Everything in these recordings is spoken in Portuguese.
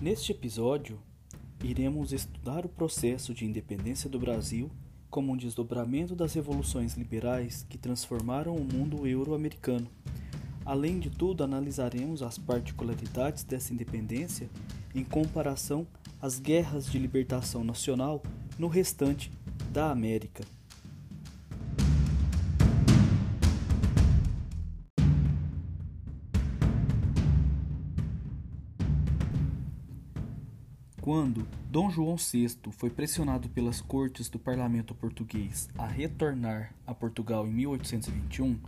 Neste episódio, iremos estudar o processo de independência do Brasil como um desdobramento das revoluções liberais que transformaram o mundo euro-americano. Além de tudo, analisaremos as particularidades dessa independência em comparação às guerras de libertação nacional no restante da América. Quando Dom João VI foi pressionado pelas cortes do parlamento português a retornar a Portugal em 1821,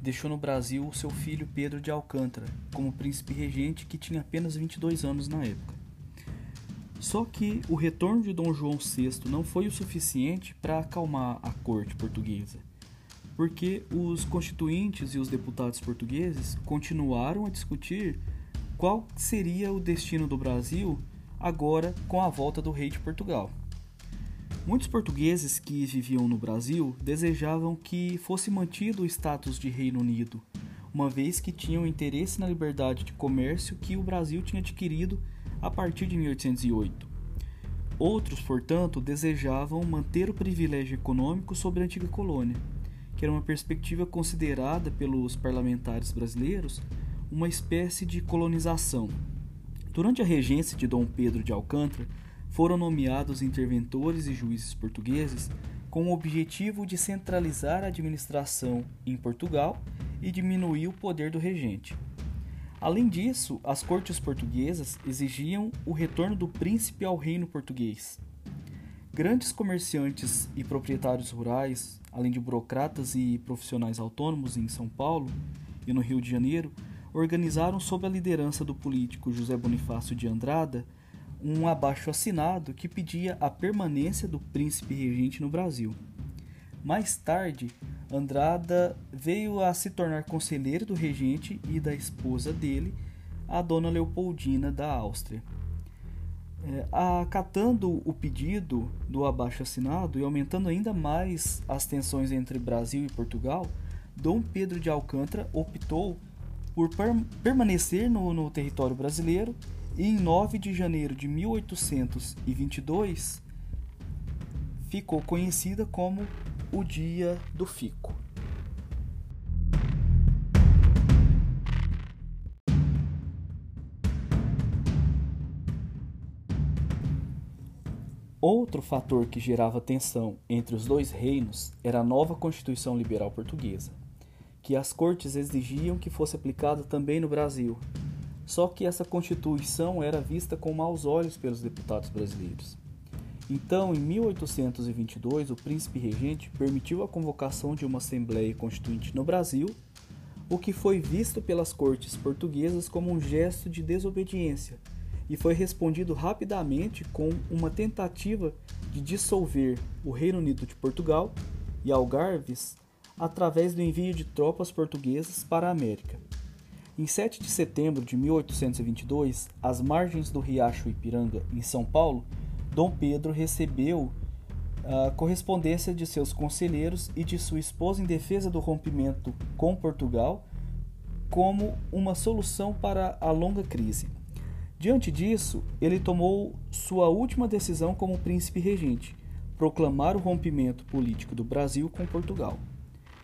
deixou no Brasil seu filho Pedro de Alcântara como príncipe regente que tinha apenas 22 anos na época. Só que o retorno de Dom João VI não foi o suficiente para acalmar a corte portuguesa, porque os constituintes e os deputados portugueses continuaram a discutir qual seria o destino do Brasil agora com a volta do rei de Portugal. Muitos portugueses que viviam no Brasil desejavam que fosse mantido o status de Reino Unido, uma vez que tinham interesse na liberdade de comércio que o Brasil tinha adquirido a partir de 1808. Outros, portanto, desejavam manter o privilégio econômico sobre a antiga colônia, que era uma perspectiva considerada pelos parlamentares brasileiros uma espécie de colonização. Durante a regência de Dom Pedro de Alcântara, foram nomeados interventores e juízes portugueses com o objetivo de centralizar a administração em Portugal e diminuir o poder do regente. Além disso, as cortes portuguesas exigiam o retorno do príncipe ao reino português. Grandes comerciantes e proprietários rurais, além de burocratas e profissionais autônomos em São Paulo e no Rio de Janeiro, organizaram sob a liderança do político José Bonifácio de Andrada um abaixo assinado que pedia a permanência do príncipe regente no Brasil. Mais tarde, Andrada veio a se tornar conselheiro do regente e da esposa dele, a dona Leopoldina da Áustria. É, acatando o pedido do abaixo assinado e aumentando ainda mais as tensões entre Brasil e Portugal, Dom Pedro de Alcântara optou por permanecer no, no território brasileiro e em 9 de janeiro de 1822 ficou conhecida como o Dia do Fico. Outro fator que gerava tensão entre os dois reinos era a nova Constituição Liberal Portuguesa que as cortes exigiam que fosse aplicada também no Brasil. Só que essa Constituição era vista com maus olhos pelos deputados brasileiros. Então, em 1822, o príncipe regente permitiu a convocação de uma Assembleia Constituinte no Brasil, o que foi visto pelas cortes portuguesas como um gesto de desobediência e foi respondido rapidamente com uma tentativa de dissolver o Reino Unido de Portugal e Algarves através do envio de tropas portuguesas para a América. Em 7 de setembro de 1822, às margens do riacho Ipiranga, em São Paulo, Dom Pedro recebeu a correspondência de seus conselheiros e de sua esposa em defesa do rompimento com Portugal como uma solução para a longa crise. Diante disso, ele tomou sua última decisão como príncipe regente, proclamar o rompimento político do Brasil com Portugal.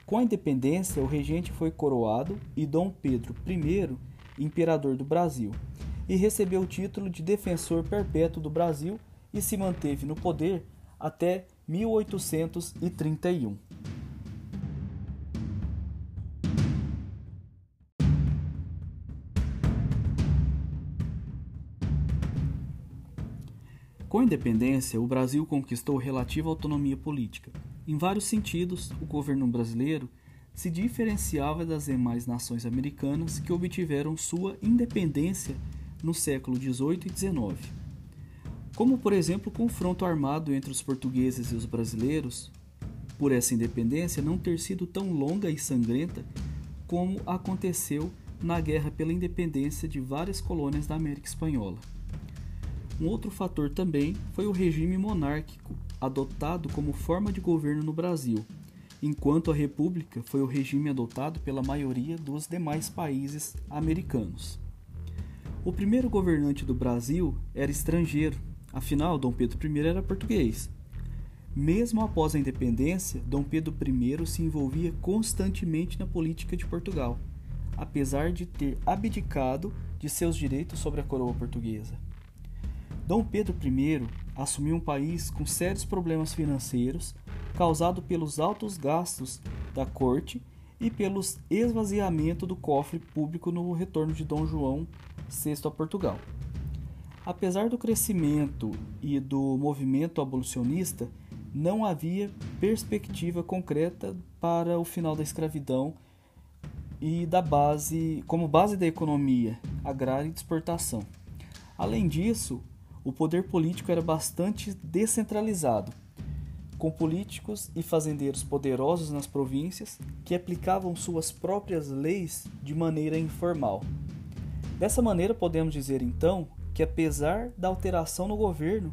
Com a independência, o regente foi coroado e Dom Pedro I, imperador do Brasil, e recebeu o título de defensor perpétuo do Brasil e se manteve no poder até 1831. Com a independência, o Brasil conquistou relativa autonomia política. Em vários sentidos, o governo brasileiro se diferenciava das demais nações americanas que obtiveram sua independência no século XVIII e XIX. Como, por exemplo, o confronto armado entre os portugueses e os brasileiros, por essa independência não ter sido tão longa e sangrenta como aconteceu na guerra pela independência de várias colônias da América Espanhola. Um outro fator também foi o regime monárquico, adotado como forma de governo no Brasil, enquanto a república foi o regime adotado pela maioria dos demais países americanos. O primeiro governante do Brasil era estrangeiro, afinal, Dom Pedro I era português. Mesmo após a independência, Dom Pedro I se envolvia constantemente na política de Portugal, apesar de ter abdicado de seus direitos sobre a coroa portuguesa. Dom Pedro I assumiu um país com sérios problemas financeiros causado pelos altos gastos da corte e pelo esvaziamento do cofre público no retorno de Dom João VI a Portugal. Apesar do crescimento e do movimento abolicionista, não havia perspectiva concreta para o final da escravidão e da base como base da economia agrária e de exportação. Além disso, o poder político era bastante descentralizado, com políticos e fazendeiros poderosos nas províncias que aplicavam suas próprias leis de maneira informal. Dessa maneira, podemos dizer então que, apesar da alteração no governo,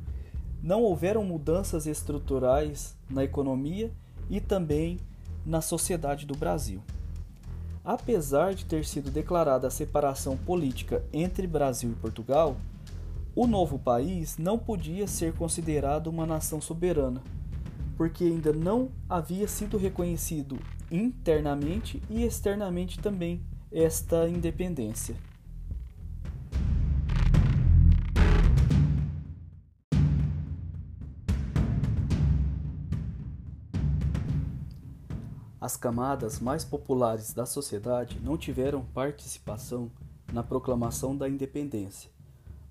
não houveram mudanças estruturais na economia e também na sociedade do Brasil. Apesar de ter sido declarada a separação política entre Brasil e Portugal, o novo país não podia ser considerado uma nação soberana, porque ainda não havia sido reconhecido internamente e externamente também esta independência. As camadas mais populares da sociedade não tiveram participação na proclamação da independência.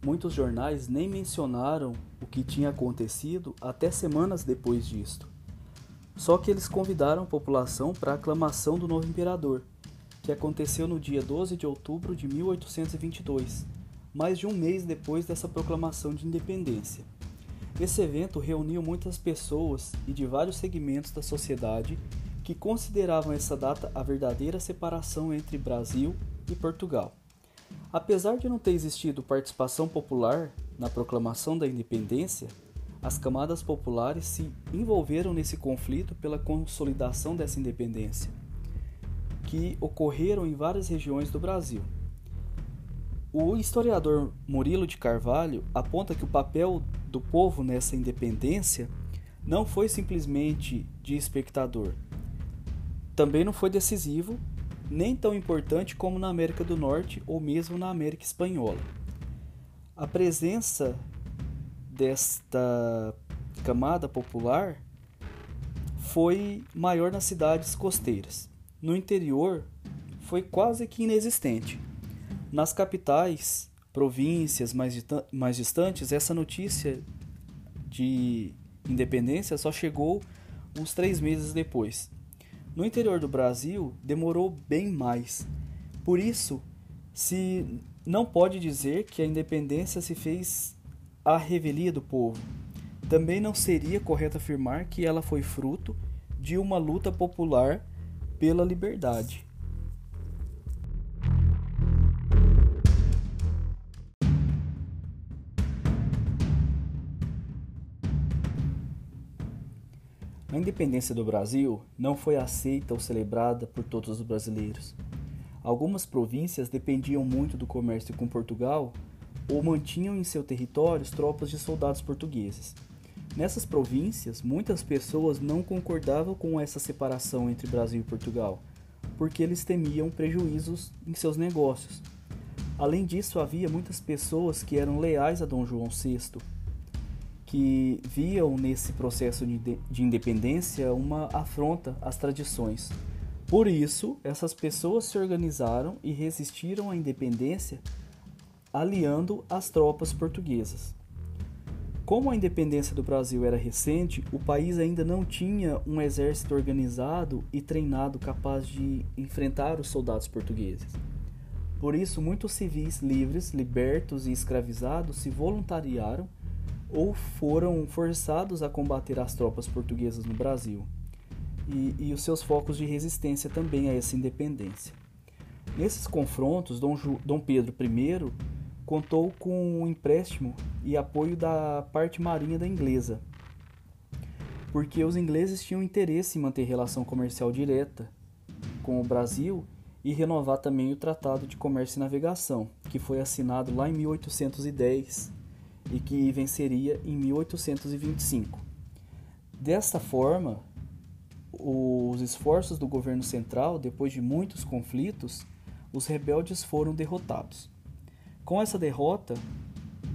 Muitos jornais nem mencionaram o que tinha acontecido até semanas depois disto. Só que eles convidaram a população para a aclamação do novo imperador, que aconteceu no dia 12 de outubro de 1822, mais de um mês depois dessa proclamação de independência. Esse evento reuniu muitas pessoas e de vários segmentos da sociedade que consideravam essa data a verdadeira separação entre Brasil e Portugal. Apesar de não ter existido participação popular na proclamação da independência, as camadas populares se envolveram nesse conflito pela consolidação dessa independência, que ocorreram em várias regiões do Brasil. O historiador Murilo de Carvalho aponta que o papel do povo nessa independência não foi simplesmente de espectador, também não foi decisivo, nem tão importante como na América do Norte ou mesmo na América Espanhola. A presença desta camada popular foi maior nas cidades costeiras. No interior, foi quase que inexistente. Nas capitais, províncias mais, mais distantes, essa notícia de independência só chegou uns três meses depois. No interior do Brasil, demorou bem mais. Por isso, se não pode dizer que a independência se fez à revelia do povo. Também não seria correto afirmar que ela foi fruto de uma luta popular pela liberdade. A independência do Brasil não foi aceita ou celebrada por todos os brasileiros. Algumas províncias dependiam muito do comércio com Portugal ou mantinham em seu território tropas de soldados portugueses. Nessas províncias, muitas pessoas não concordavam com essa separação entre Brasil e Portugal, porque eles temiam prejuízos em seus negócios. Além disso, havia muitas pessoas que eram leais a Dom João VI que viam nesse processo de independência uma afronta às tradições. Por isso, essas pessoas se organizaram e resistiram à independência, aliando as tropas portuguesas. Como a independência do Brasil era recente, o país ainda não tinha um exército organizado e treinado capaz de enfrentar os soldados portugueses. Por isso, muitos civis livres, libertos e escravizados se voluntariaram ou foram forçados a combater as tropas portuguesas no Brasil. E, e os seus focos de resistência também a essa independência. Nesses confrontos, Dom, Ju, Dom Pedro I contou com o empréstimo e apoio da parte marinha da inglesa, porque os ingleses tinham interesse em manter relação comercial direta com o Brasil e renovar também o Tratado de Comércio e Navegação, que foi assinado lá em 1810 e que venceria em 1825. Desta forma, os esforços do governo central, depois de muitos conflitos, os rebeldes foram derrotados. Com essa derrota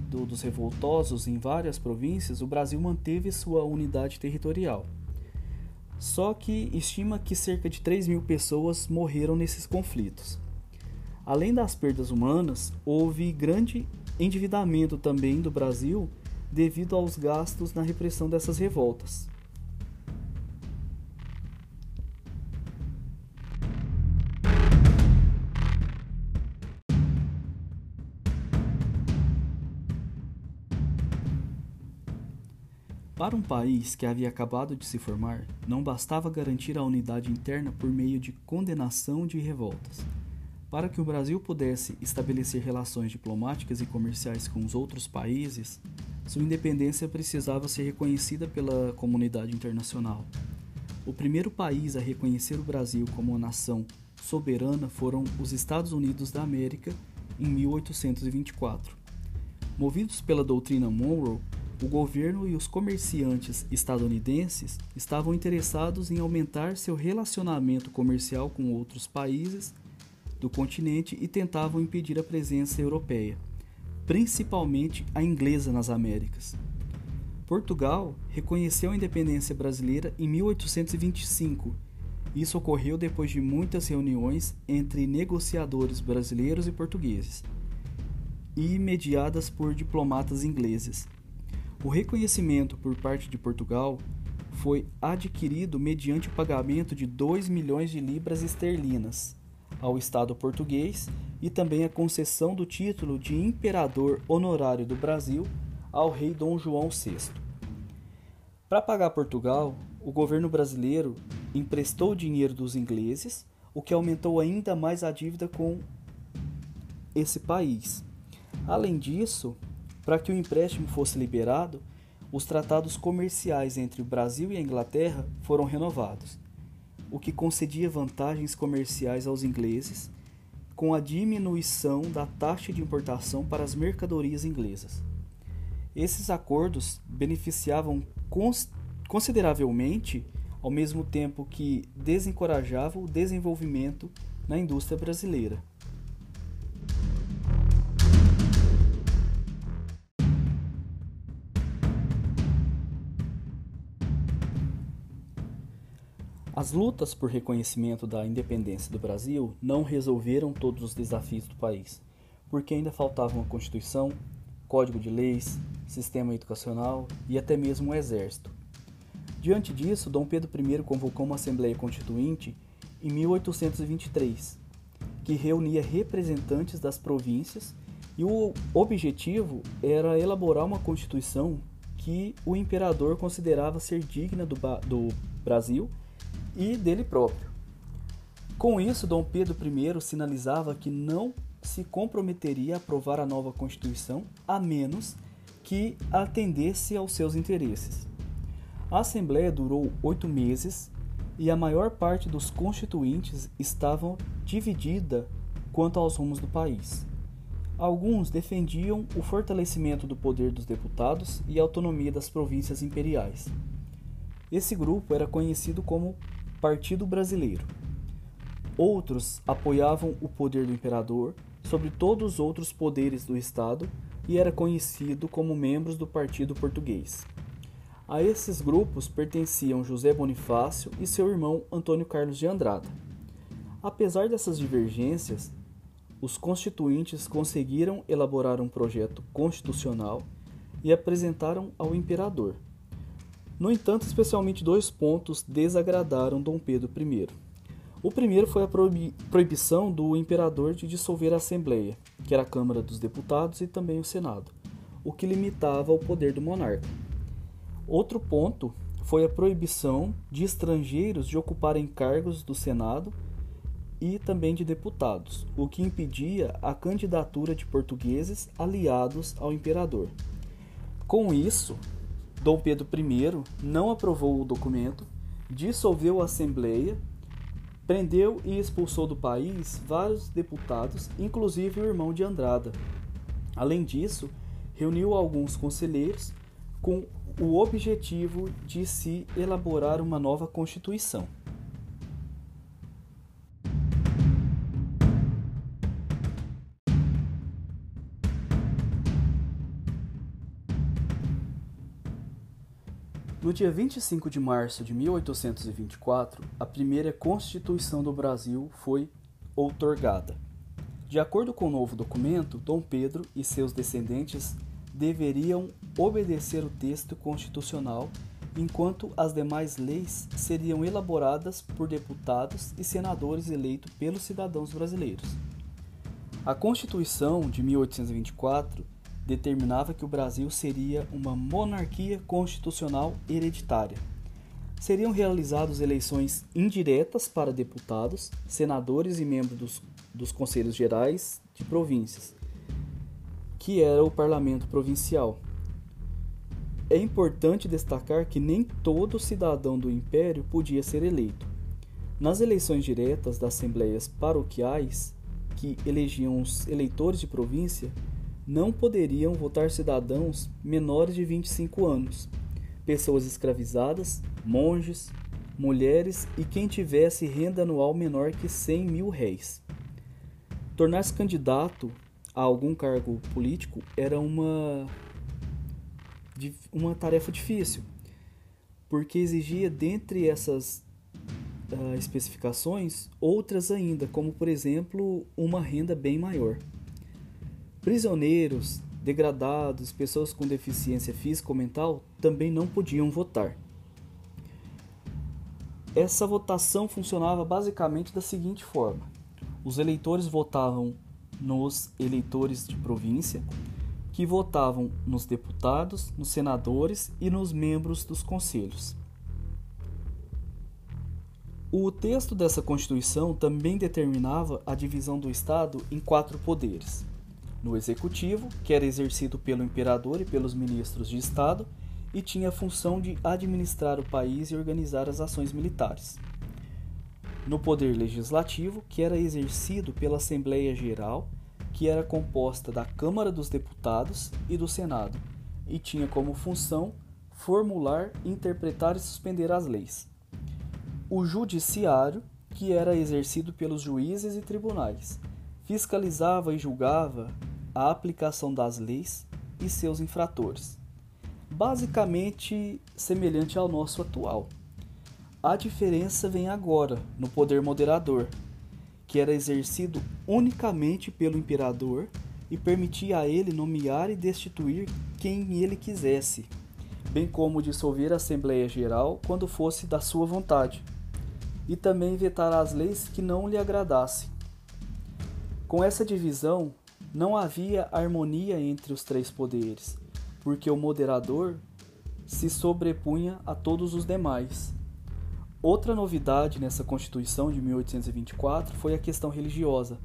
do, dos revoltosos em várias províncias, o Brasil manteve sua unidade territorial. Só que estima que cerca de 3 mil pessoas morreram nesses conflitos. Além das perdas humanas, houve grande endividamento também do Brasil devido aos gastos na repressão dessas revoltas. Para um país que havia acabado de se formar, não bastava garantir a unidade interna por meio de condenação de revoltas. Para que o Brasil pudesse estabelecer relações diplomáticas e comerciais com os outros países, sua independência precisava ser reconhecida pela comunidade internacional. O primeiro país a reconhecer o Brasil como uma nação soberana foram os Estados Unidos da América em 1824. Movidos pela doutrina Monroe, o governo e os comerciantes estadunidenses estavam interessados em aumentar seu relacionamento comercial com outros países do continente e tentavam impedir a presença europeia, principalmente a inglesa nas Américas. Portugal reconheceu a independência brasileira em 1825. Isso ocorreu depois de muitas reuniões entre negociadores brasileiros e portugueses e mediadas por diplomatas ingleses. O reconhecimento por parte de Portugal foi adquirido mediante o pagamento de 2 milhões de libras esterlinas ao Estado português e também a concessão do título de Imperador Honorário do Brasil ao rei Dom João VI. Para pagar Portugal, o governo brasileiro emprestou dinheiro dos ingleses, o que aumentou ainda mais a dívida com esse país. Além disso, para que o empréstimo fosse liberado, os tratados comerciais entre o Brasil e a Inglaterra foram renovados, o que concedia vantagens comerciais aos ingleses, com a diminuição da taxa de importação para as mercadorias inglesas. Esses acordos beneficiavam consideravelmente, ao mesmo tempo que desencorajavam o desenvolvimento na indústria brasileira. As lutas por reconhecimento da independência do Brasil não resolveram todos os desafios do país, porque ainda faltava uma Constituição, Código de Leis, sistema educacional e até mesmo um exército. Diante disso, Dom Pedro I convocou uma Assembleia Constituinte em 1823, que reunia representantes das províncias e o objetivo era elaborar uma Constituição que o imperador considerava ser digna do, do Brasil e dele próprio. Com isso, Dom Pedro I sinalizava que não se comprometeria a aprovar a nova Constituição a menos que atendesse aos seus interesses. A Assembleia durou oito meses e a maior parte dos constituintes estavam dividida quanto aos rumos do país. Alguns defendiam o fortalecimento do poder dos deputados e a autonomia das províncias imperiais. Esse grupo era conhecido como Partido Brasileiro. Outros apoiavam o poder do imperador sobre todos os outros poderes do Estado e era conhecido como membros do Partido Português. A esses grupos pertenciam José Bonifácio e seu irmão Antônio Carlos de Andrada. Apesar dessas divergências, os constituintes conseguiram elaborar um projeto constitucional e apresentaram ao imperador. No entanto, especialmente dois pontos desagradaram Dom Pedro I. O primeiro foi a proibição do imperador de dissolver a Assembleia, que era a Câmara dos Deputados e também o Senado, o que limitava o poder do monarca. Outro ponto foi a proibição de estrangeiros de ocuparem cargos do Senado e também de deputados, o que impedia a candidatura de portugueses aliados ao imperador. Com isso, Dom Pedro I não aprovou o documento, dissolveu a Assembleia, Prendeu e expulsou do país vários deputados, inclusive o irmão de Andrada. Além disso, reuniu alguns conselheiros com o objetivo de se elaborar uma nova Constituição. No dia 25 de março de 1824, a primeira Constituição do Brasil foi outorgada. De acordo com o novo documento, Dom Pedro e seus descendentes deveriam obedecer o texto constitucional, enquanto as demais leis seriam elaboradas por deputados e senadores eleitos pelos cidadãos brasileiros. A Constituição de 1824 determinava que o Brasil seria uma monarquia constitucional hereditária. Seriam realizadas eleições indiretas para deputados, senadores e membros dos, dos conselhos gerais de províncias, que era o parlamento provincial. É importante destacar que nem todo cidadão do império podia ser eleito. Nas eleições diretas das assembleias paroquiais, que elegiam os eleitores de província, não poderiam votar cidadãos menores de 25 anos, pessoas escravizadas, monges, mulheres e quem tivesse renda anual menor que 100 mil réis. Tornar-se candidato a algum cargo político era uma, uma tarefa difícil, porque exigia, dentre essas uh, especificações, outras ainda, como por exemplo, uma renda bem maior. Prisioneiros, degradados, pessoas com deficiência física ou mental também não podiam votar. Essa votação funcionava basicamente da seguinte forma: os eleitores votavam nos eleitores de província, que votavam nos deputados, nos senadores e nos membros dos conselhos. O texto dessa Constituição também determinava a divisão do Estado em quatro poderes: no executivo, que era exercido pelo imperador e pelos ministros de Estado, e tinha a função de administrar o país e organizar as ações militares. No poder legislativo, que era exercido pela Assembleia Geral, que era composta da Câmara dos Deputados e do Senado, e tinha como função formular, interpretar e suspender as leis. O judiciário, que era exercido pelos juízes e tribunais, fiscalizava e julgava a aplicação das leis e seus infratores. Basicamente semelhante ao nosso atual. A diferença vem agora no poder moderador, que era exercido unicamente pelo imperador e permitia a ele nomear e destituir quem ele quisesse, bem como dissolver a Assembleia Geral quando fosse da sua vontade, e também vetar as leis que não lhe agradassem. Com essa divisão, não havia harmonia entre os três poderes, porque o moderador se sobrepunha a todos os demais. Outra novidade nessa Constituição de 1824 foi a questão religiosa.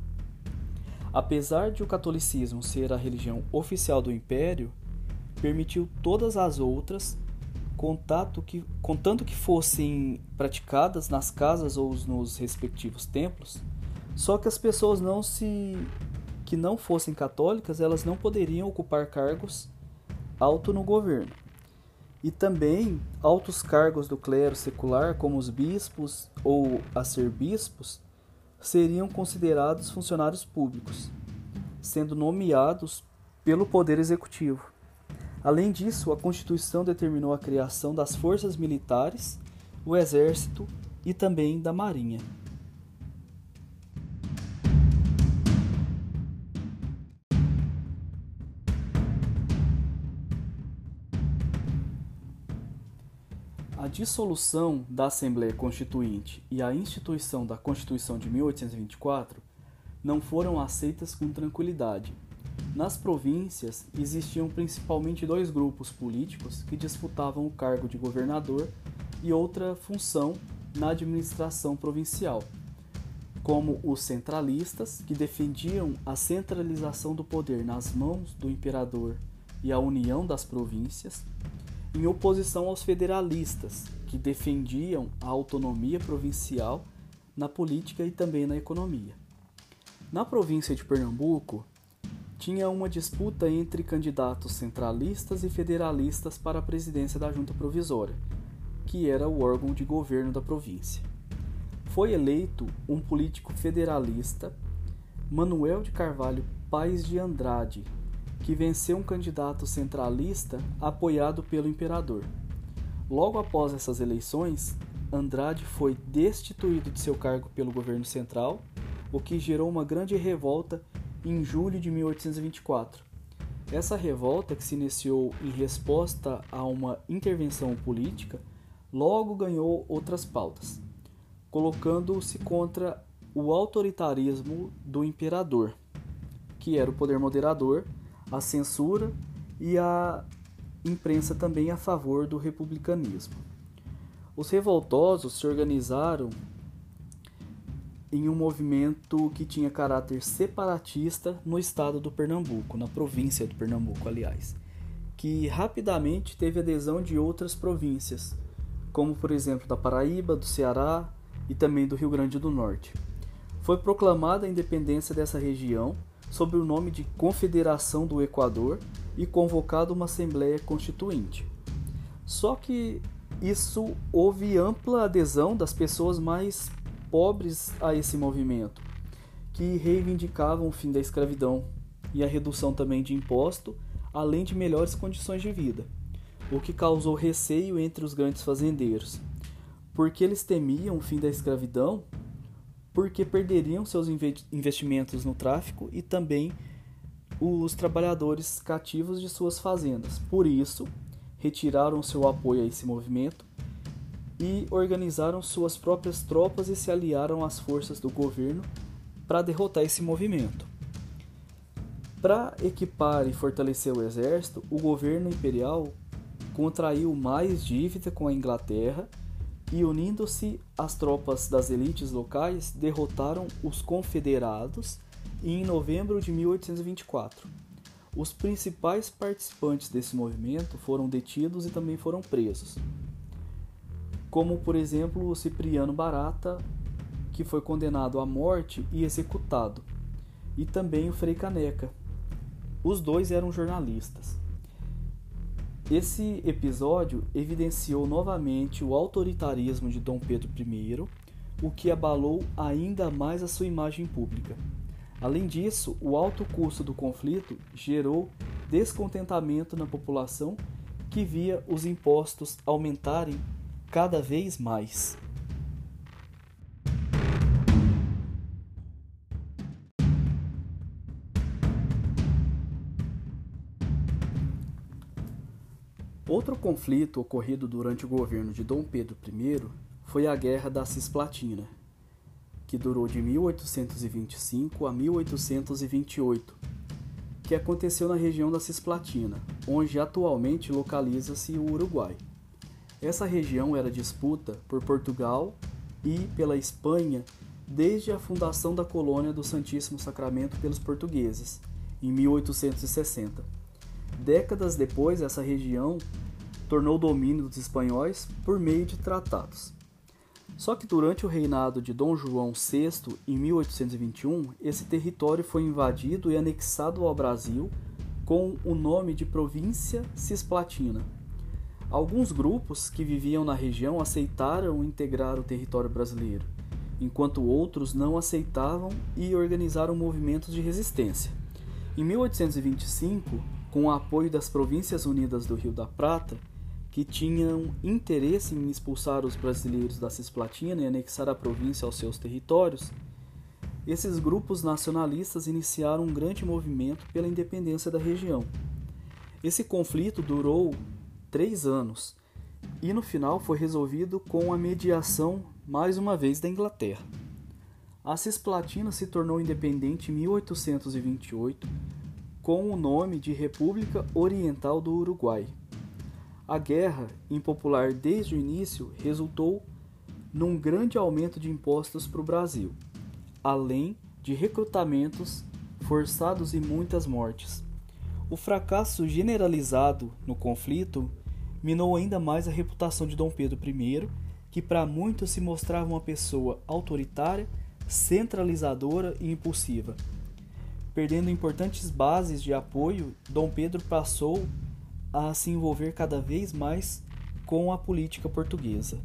Apesar de o catolicismo ser a religião oficial do império, permitiu todas as outras, contato que, contanto que fossem praticadas nas casas ou nos respectivos templos, só que as pessoas não se que não fossem católicas, elas não poderiam ocupar cargos alto no governo. E também altos cargos do clero secular, como os bispos ou arcebispos, seriam considerados funcionários públicos, sendo nomeados pelo Poder Executivo. Além disso, a Constituição determinou a criação das forças militares, o Exército e também da Marinha. Dissolução da Assembleia Constituinte e a instituição da Constituição de 1824 não foram aceitas com tranquilidade. Nas províncias existiam principalmente dois grupos políticos que disputavam o cargo de governador e outra função na administração provincial, como os centralistas, que defendiam a centralização do poder nas mãos do imperador e a união das províncias, em oposição aos federalistas, que defendiam a autonomia provincial, na política e também na economia. Na província de Pernambuco, tinha uma disputa entre candidatos centralistas e federalistas para a presidência da Junta Provisória, que era o órgão de governo da província. Foi eleito um político federalista, Manuel de Carvalho Paes de Andrade, que venceu um candidato centralista apoiado pelo imperador. Logo após essas eleições, Andrade foi destituído de seu cargo pelo governo central, o que gerou uma grande revolta em julho de 1824. Essa revolta, que se iniciou em resposta a uma intervenção política, logo ganhou outras pautas, colocando-se contra o autoritarismo do imperador, que era o poder moderador, a censura e a imprensa também a favor do republicanismo. Os revoltosos se organizaram em um movimento que tinha caráter separatista no estado do Pernambuco, na província do Pernambuco, aliás, que rapidamente teve adesão de outras províncias, como por exemplo da Paraíba, do Ceará e também do Rio Grande do Norte. Foi proclamada a independência dessa região sob o nome de Confederação do Equador e convocada uma Assembleia Constituinte. Só que isso houve ampla adesão das pessoas mais pobres a esse movimento, que reivindicavam o fim da escravidão e a redução também de imposto, além de melhores condições de vida, o que causou receio entre os grandes fazendeiros, porque eles temiam o fim da escravidão, porque perderiam seus investimentos no tráfico e também os trabalhadores cativos de suas fazendas. Por isso, retiraram seu apoio a esse movimento e organizaram suas próprias tropas e se aliaram às forças do governo para derrotar esse movimento. Para equipar e fortalecer o exército, o governo imperial contraiu mais dívida com a Inglaterra e, unindo-se às tropas das elites locais, derrotaram os confederados e, em novembro de 1824. Os principais participantes desse movimento foram detidos e também foram presos como por exemplo o Cipriano Barata, que foi condenado à morte e executado, e também o Frei Caneca. Os dois eram jornalistas. Esse episódio evidenciou novamente o autoritarismo de Dom Pedro I, o que abalou ainda mais a sua imagem pública. Além disso, o alto custo do conflito gerou descontentamento na população que via os impostos aumentarem cada vez mais. Outro conflito ocorrido durante o governo de Dom Pedro I foi a Guerra da Cisplatina, que durou de 1825 a 1828, que aconteceu na região da Cisplatina, onde atualmente localiza-se o Uruguai. Essa região era disputa por Portugal e pela Espanha desde a fundação da colônia do Santíssimo Sacramento pelos portugueses, em 1860. Décadas depois, essa região tornou domínio dos espanhóis por meio de tratados. Só que durante o reinado de Dom João VI, em 1821, esse território foi invadido e anexado ao Brasil com o nome de Província Cisplatina. Alguns grupos que viviam na região aceitaram integrar o território brasileiro, enquanto outros não aceitavam e organizaram movimentos de resistência. Em 1825, com o apoio das Províncias Unidas do Rio da Prata, que tinham interesse em expulsar os brasileiros da Cisplatina e anexar a província aos seus territórios, esses grupos nacionalistas iniciaram um grande movimento pela independência da região. Esse conflito durou três anos e no final foi resolvido com a mediação mais uma vez da Inglaterra. A Cisplatina se tornou independente em 1828 com o nome de República Oriental do Uruguai. A guerra, impopular desde o início, resultou num grande aumento de impostos para o Brasil, além de recrutamentos forçados e muitas mortes. O fracasso generalizado no conflito minou ainda mais a reputação de Dom Pedro I, que para muitos se mostrava uma pessoa autoritária, centralizadora e impulsiva. Perdendo importantes bases de apoio, Dom Pedro passou a se envolver cada vez mais com a política portuguesa.